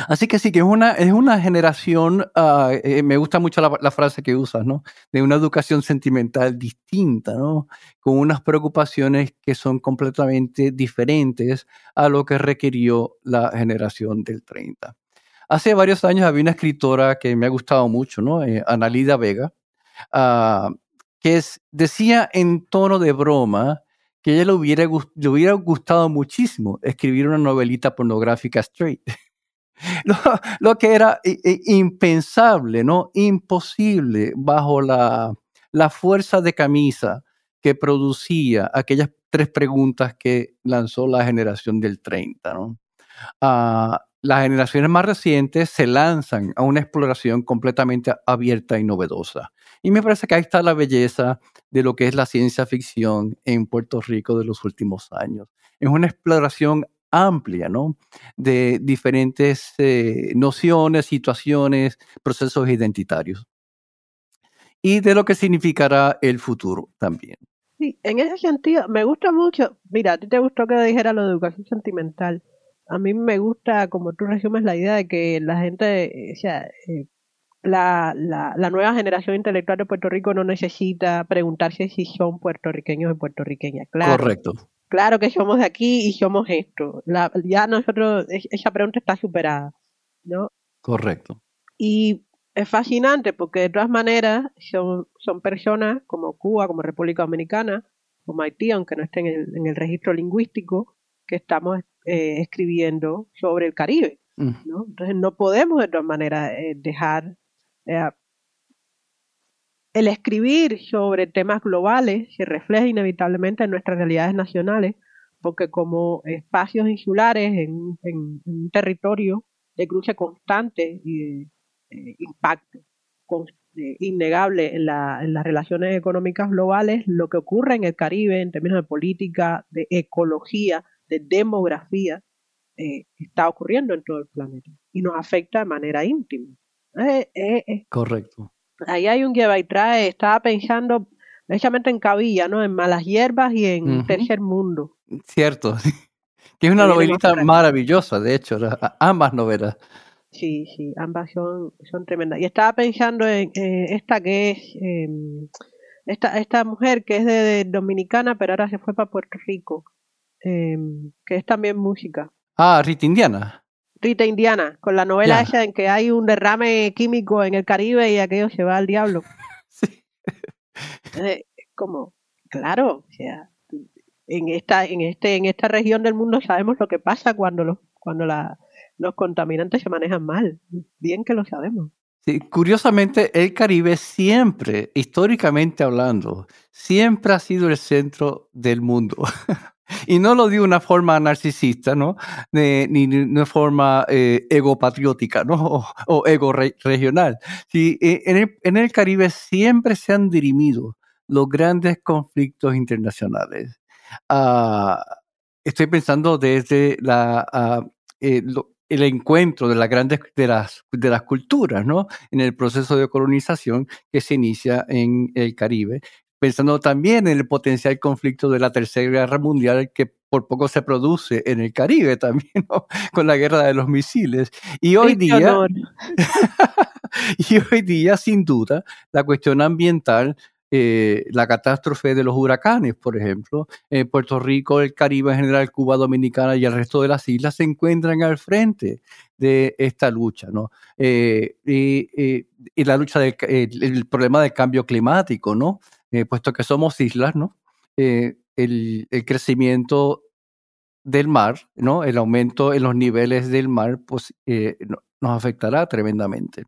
Así que sí, que es una, es una generación, uh, me gusta mucho la, la, frase que usas, ¿no? De una educación sentimental distinta, ¿no? Con unas preocupaciones que son completamente diferentes a lo que requirió la generación del 30. Hace varios años había una escritora que me ha gustado mucho, ¿no? Eh, Vega, ah, que decía en tono de broma que ella le hubiera, le hubiera gustado muchísimo escribir una novelita pornográfica straight. lo, que era impensable, ¿no? Imposible bajo la, la fuerza de camisa que producía aquellas tres preguntas que lanzó la generación del 30, ¿no? Uh, las generaciones más recientes se lanzan a una exploración completamente abierta y novedosa. Y me parece que ahí está la belleza de lo que es la ciencia ficción en Puerto Rico de los últimos años. Es una exploración amplia, ¿no? De diferentes eh, nociones, situaciones, procesos identitarios. Y de lo que significará el futuro también.
Sí, en ese sentido, me gusta mucho, mira, a ti te gustó que dijera lo de educación sentimental a mí me gusta, como tú resumes, la idea de que la gente, o sea, eh, la, la, la, nueva generación intelectual de Puerto Rico no necesita preguntarse si son puertorriqueños o puertorriqueñas. Claro,
Correcto.
Claro que somos de aquí y somos esto. La, ya nosotros, esa pregunta está superada, ¿no?
Correcto.
Y es fascinante porque de todas maneras son, son personas como Cuba, como República Dominicana, como Haití, aunque no estén en el, en el registro lingüístico, que estamos eh, escribiendo sobre el Caribe. ¿no? Entonces no podemos de todas maneras eh, dejar eh, el escribir sobre temas globales se refleja inevitablemente en nuestras realidades nacionales, porque como espacios insulares en, un territorio de cruce constante y de impacto innegable en, en, las relaciones económicas globales, lo que ocurre en el Caribe en términos de política, de ecología, de demografía eh, está ocurriendo en todo el planeta y nos afecta de manera íntima. Eh, eh,
Correcto.
Ahí hay un lleva y trae, estaba pensando precisamente en Cabilla, ¿no? En Malas Hierbas y en Tercer Mundo.
Cierto, que es una novelita maravillosa, de hecho, ambas novelas.
Sí, sí, ambas son, son tremendas. Y estaba pensando en esta que es, em, esta, esta mujer que es de, Dominicana, pero ahora se fue para Puerto Rico, em, que es también música.
Ah, Rita Indiana.
Rita Indiana, con la novela esa en que hay un derrame químico en el Caribe y aquello se va al diablo. sí. Eh, como, claro, o sea, en esta, en este, en esta región del mundo sabemos lo que pasa cuando los, cuando la, los contaminantes se manejan mal. Bien que lo sabemos.
Sí, curiosamente, el Caribe siempre, históricamente hablando, siempre ha sido el centro del mundo. y no lo digo de una forma narcisista, ¿no? ni de una forma eh, egopatriótica, ¿no? O, ego regional. Sí, e, en, el, en el Caribe siempre se han dirimido los grandes conflictos internacionales. Ah, estoy pensando desde la, uh, el encuentro de las grandes de las, de las culturas, ¿no? En el proceso de colonización que se inicia en el Caribe, pensando también en el potencial conflicto de la Tercera Guerra Mundial que por poco se produce en el Caribe también, ¿no? con la guerra de los misiles. Y hoy día, y hoy día, sin duda, la cuestión ambiental eh, la catástrofe de los huracanes, por ejemplo. En Puerto Rico, el Caribe en general, Cuba Dominicana y el resto de las islas se encuentran al frente de esta lucha, ¿no? Eh, y, la lucha del el, problema del cambio climático, ¿no? Eh, puesto que somos islas, ¿no? El, el, crecimiento del mar, ¿no? El aumento en los niveles del mar, pues nos afectará tremendamente.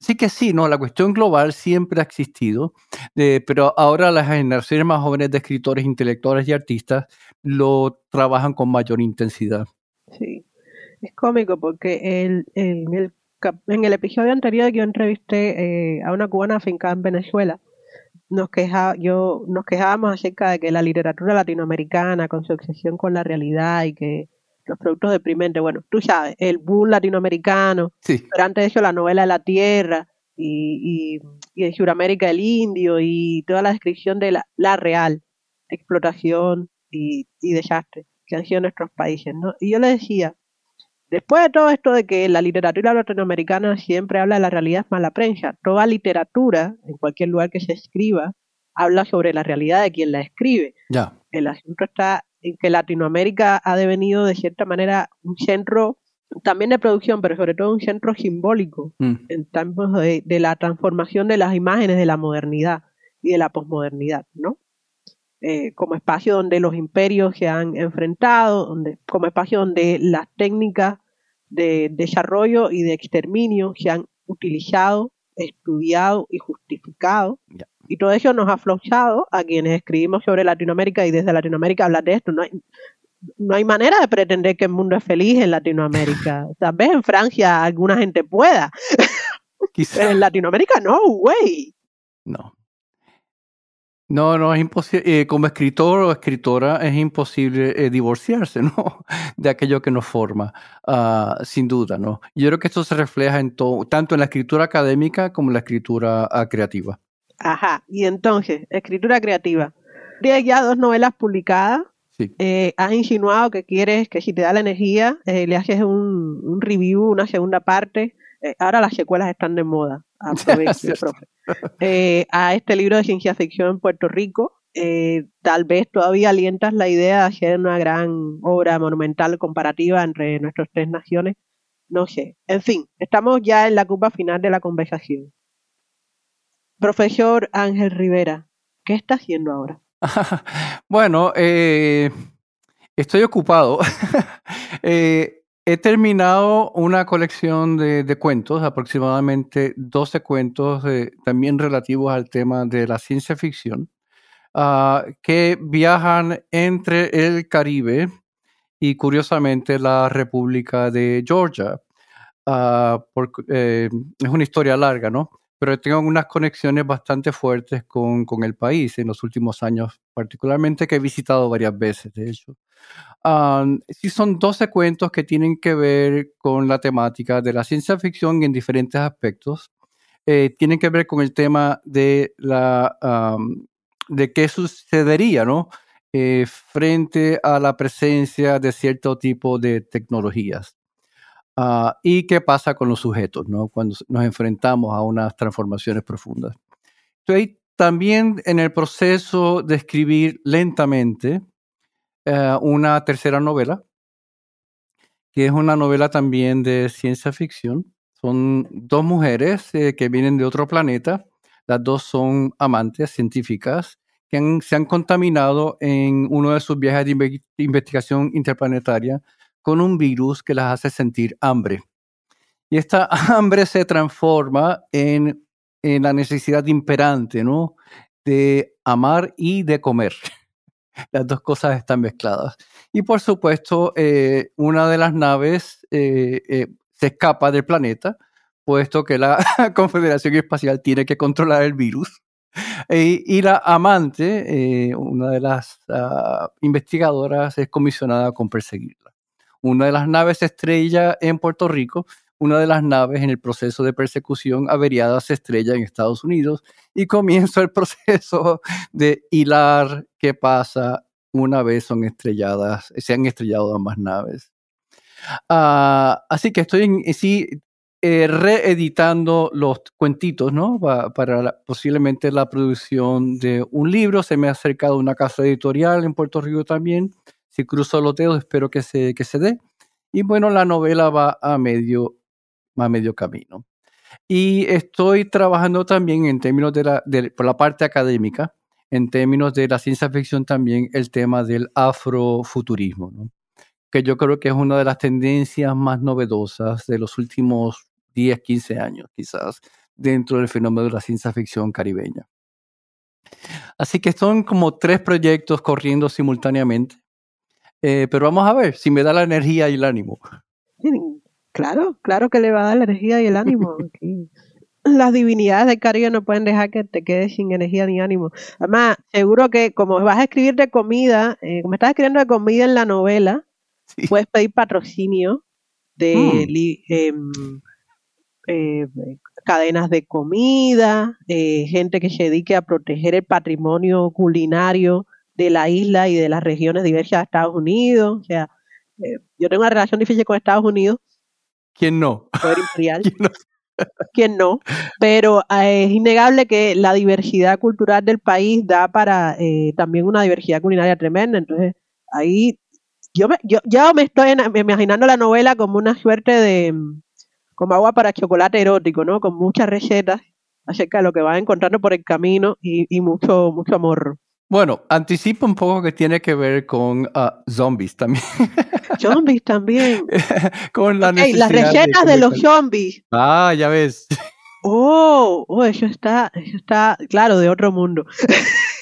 Así que sí, no, la cuestión global siempre ha existido, eh, pero ahora las generaciones más jóvenes de escritores, intelectuales y artistas lo trabajan con mayor intensidad.
Sí, es cómico porque el, en el episodio anterior yo entrevisté eh, a una cubana afincada en Venezuela. Nos, queja, yo, nos quejábamos acerca de que la literatura latinoamericana, con su obsesión con la realidad y que los productos deprimentes. Bueno, tú sabes, el boom latinoamericano, pero antes de eso la novela de la tierra y, y, en Sudamérica el indio y toda la descripción de la, real explotación y, desastre que han sido nuestros países, ¿no? Y yo le decía, después de todo esto de que la literatura latinoamericana siempre habla de la realidad es mala prensa, toda literatura, en cualquier lugar que se escriba, habla sobre la realidad de quien la escribe.
Ya.
El asunto está en que Latinoamérica ha devenido de cierta manera un centro también de producción, pero sobre todo un centro simbólico mm. en términos de, la transformación de las imágenes de la modernidad y de la posmodernidad, ¿no? Eh, como espacio donde los imperios se han enfrentado, donde, como espacio donde las técnicas de desarrollo y de exterminio se han utilizado, estudiado y justificado y todo eso nos ha flochado a quienes escribimos sobre Latinoamérica y desde Latinoamérica hablar de esto. No hay, no hay manera de pretender que el mundo es feliz en Latinoamérica. Tal vez en Francia alguna gente pueda. Pero en Latinoamérica no, güey.
No. No, no es imposible. Eh, como escritor o escritora es imposible eh, divorciarse, ¿no? De aquello que nos forma, uh, sin duda, ¿no? Yo creo que esto se refleja en todo, tanto en la escritura académica como en la escritura uh, creativa.
Ajá, y entonces, escritura creativa. Tienes ya dos novelas publicadas. Sí. Eh, has insinuado que quieres que si te da la energía, eh, le haces un, review, una segunda parte. Eh, ahora las secuelas están de moda. Aproveche, profe. a este libro de ciencia ficción en Puerto Rico. tal vez todavía alientas la idea de hacer una gran obra monumental comparativa entre nuestras tres naciones. No sé. En fin, estamos ya en la curva final de la conversación. Profesor Ángel Rivera, ¿qué está haciendo ahora?
bueno, eh, estoy ocupado. Eh, he terminado una colección de, cuentos, aproximadamente 12 cuentos también relativos al tema de la ciencia ficción, ah, que viajan entre el Caribe y curiosamente la República de Georgia. Ah, eh, es una historia larga, ¿no? Pero tengo unas conexiones bastante fuertes con, con el país en los últimos años, particularmente que he visitado varias veces, de hecho. sí, son 12 cuentos que tienen que ver con la temática de la ciencia ficción en diferentes aspectos. Eh, tienen que ver con el tema de, la, de qué sucedería, ¿no? Eh, frente a la presencia de cierto tipo de tecnologías. Ah, y qué pasa con los sujetos, ¿no? Cuando nos enfrentamos a unas transformaciones profundas. Estoy también en el proceso de escribir lentamente eh, una tercera novela, que es una novela también de ciencia ficción. Son dos mujeres eh, que vienen de otro planeta. Las dos son amantes científicas que se han contaminado en uno de sus viajes de investigación interplanetaria con un virus que las hace sentir hambre. Y esta hambre se transforma en, la necesidad imperante, ¿no? De amar y de comer. Las dos cosas están mezcladas. Y por supuesto, eh, una de las naves eh, eh, se escapa del planeta, puesto que la Confederación Espacial tiene que controlar el virus y la amante, una de las ah, investigadoras, es comisionada con perseguirla. Una de las naves estrella en Puerto Rico, una de las naves en el proceso de persecución averiada se estrella en Estados Unidos y comienza el proceso de hilar qué pasa una vez son estrelladas, se han estrellado ambas naves. Ah, así que estoy eh, reeditando los cuentitos, ¿no? para posiblemente la producción de un libro. Se me ha acercado una casa editorial en Puerto Rico también. Si cruzo los dedos, espero que se, que se dé. Y bueno, la novela va a medio, a medio camino. Y estoy trabajando también en términos de la, por la parte académica, en términos de la ciencia ficción también, el tema del afrofuturismo, ¿no? que yo creo que es una de las tendencias más novedosas de los últimos 10, 15 años quizás dentro del fenómeno de la ciencia ficción caribeña. Así que son como tres proyectos corriendo simultáneamente, eh, pero vamos a ver si me da la energía y el ánimo.
Claro, claro que le va a dar la energía y el ánimo. Las divinidades del Caribe no pueden dejar que te quedes sin energía ni ánimo. Además, seguro que como vas a escribir de comida, eh, como estás escribiendo de comida en la novela, puedes pedir patrocinio de mm. em, eh, cadenas de comida, eh, gente que se dedique a proteger el patrimonio culinario de la isla y de las regiones diversas de Estados Unidos. O sea, eh, yo tengo una relación difícil con Estados Unidos.
¿Quién no?
Poder imperial. ¿Quién no? Pero es innegable que la diversidad cultural del país da para también una diversidad culinaria tremenda. Entonces, ahí yo, me, yo, yo me estoy imaginando la novela como una suerte de, como agua para chocolate erótico, ¿no? Con muchas recetas acerca de lo que vas encontrando por el camino y, mucho, mucho amor.
Bueno, anticipo un poco que tiene que ver con ah, zombies también.
Zombies también.
con la
las recetas de, los zombies.
Ah, ya ves.
Oh, oh, eso está, eso está, claro, de otro mundo.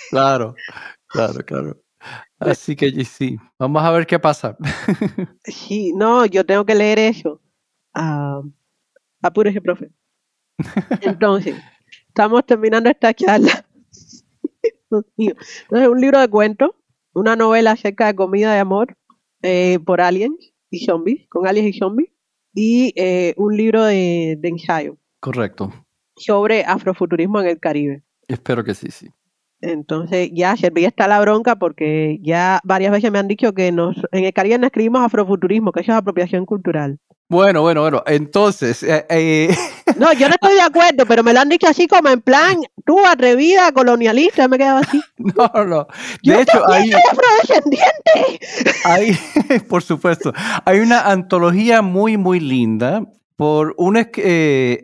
claro, claro, claro. Así que sí, vamos a ver qué pasa.
sí, no, yo tengo que leer eso. Ah, Apúrese, profe. Entonces, estamos terminando esta charla. Entonces, un libro de cuentos, una novela acerca de comida de amor eh, por aliens y zombies, con aliens y zombies, y eh, un libro de, de ensayo.
Correcto.
Sobre afrofuturismo en el Caribe.
Espero que sí, sí.
Entonces ya serviría está la bronca porque ya varias veces me han dicho que nos, en el Caribe no escribimos afrofuturismo, que eso es apropiación cultural.
Bueno, bueno, bueno. Entonces. Eh, eh,
no, yo no estoy de acuerdo, pero me lo han dicho así como en plan, tú atrevida, colonialista, me he quedado así.
No, no.
De yo hecho, hay. afrodescendiente!
Hay, por supuesto. Hay una antología muy, muy linda por un eh,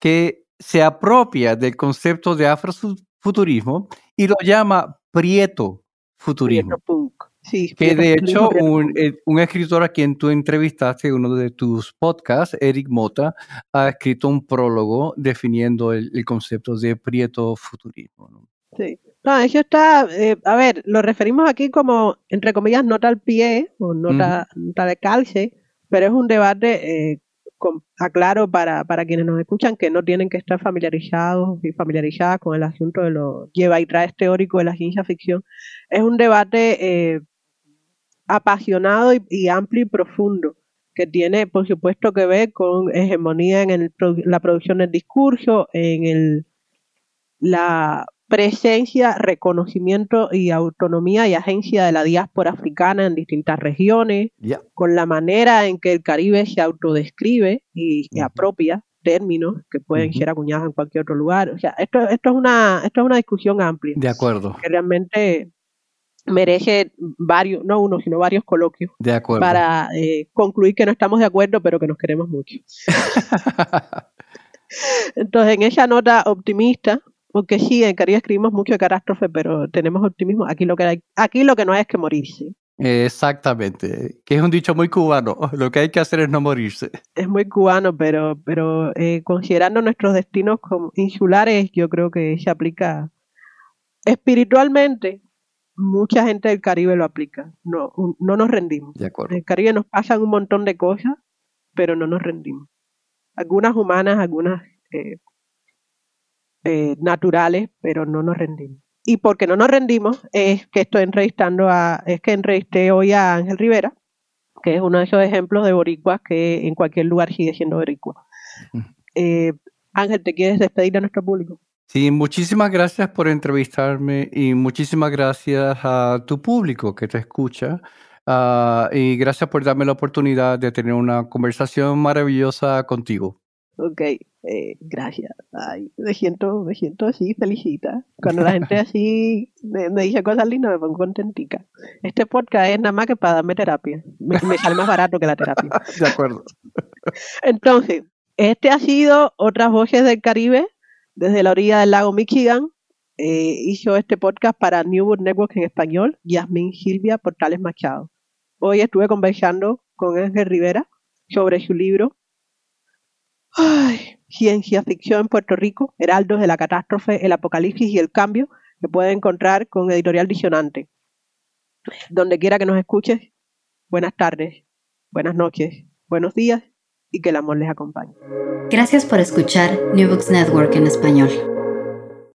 que se apropia del concepto de afrofuturismo y lo llama Prieto Futurismo. Prieto que de hecho eh, un, escritor a quien tú entrevistaste en uno de tus podcasts, Eric Mota, ha escrito un prólogo definiendo el, concepto de prieto futurismo.
Sí. No, eso está, eh, a ver, lo referimos aquí como, entre comillas, nota al pie o nota, de calce, pero es un debate eh, aclaro para, para quienes nos escuchan que no tienen que estar familiarizados y familiarizadas con el asunto de lo lleva y trae teórico de la ciencia ficción. Es un debate eh, apasionado y, amplio y profundo que tiene, por supuesto, que ver con hegemonía en la producción del discurso, en el, la presencia, reconocimiento y autonomía y agencia de la diáspora africana en distintas regiones, con la manera en que el Caribe se autodescribe y se apropia términos que pueden ser acuñados en cualquier otro lugar. O sea, esto, esto, es una, esto es una discusión amplia.
De acuerdo.
Que realmente merece varios, no uno, sino varios coloquios.
De acuerdo.
Para eh, concluir que no estamos de acuerdo, pero que nos queremos mucho. Entonces, en esa nota optimista, porque sí, en Caribe escribimos mucho de catástrofe, pero tenemos optimismo. Aquí lo que hay, aquí lo que no hay es que morirse.
Exactamente, que es un dicho muy cubano. Lo que hay que hacer es no morirse.
Es muy cubano, pero, pero eh, considerando nuestros destinos como insulares, yo creo que se aplica espiritualmente. Mucha gente del Caribe lo aplica. No, no nos rendimos.
De acuerdo.
En el Caribe nos pasan un montón de cosas, pero no nos rendimos. Algunas humanas, algunas eh, eh, naturales, pero no nos rendimos. Y porque no nos rendimos es que estoy entrevistando a, es que entrevisté hoy a Ángel Rivera, que es uno de esos ejemplos de boricuas que en cualquier lugar sigue siendo boricua. Eh, Ángel, ¿te quieres despedir a nuestro público?
Sí, muchísimas gracias por entrevistarme y muchísimas gracias a tu público que te escucha. Ah, y gracias por darme la oportunidad de tener una conversación maravillosa contigo.
Ok, eh, gracias. Ay, me siento, me siento así, felicita. Cuando la gente así me, dice cosas lindas, me pongo contentica. Este podcast es nada más que para darme terapia. Me, sale más barato que la terapia.
De acuerdo.
Entonces, este ha sido Otras Voces del Caribe, desde la orilla del lago Michigan. Eh, hizo este podcast para New World Network en español, Yasmin Silvia Portales Machado. Hoy estuve conversando con Ángel Rivera sobre su libro Ay, ciencia ficción en Puerto Rico, Heraldos de la Catástrofe, el Apocalipsis y el Cambio, que puede encontrar con Editorial Visionante. Donde quiera que nos escuches, buenas tardes, buenas noches, buenos días y que el amor les acompañe.
Gracias por escuchar New Books Network en español.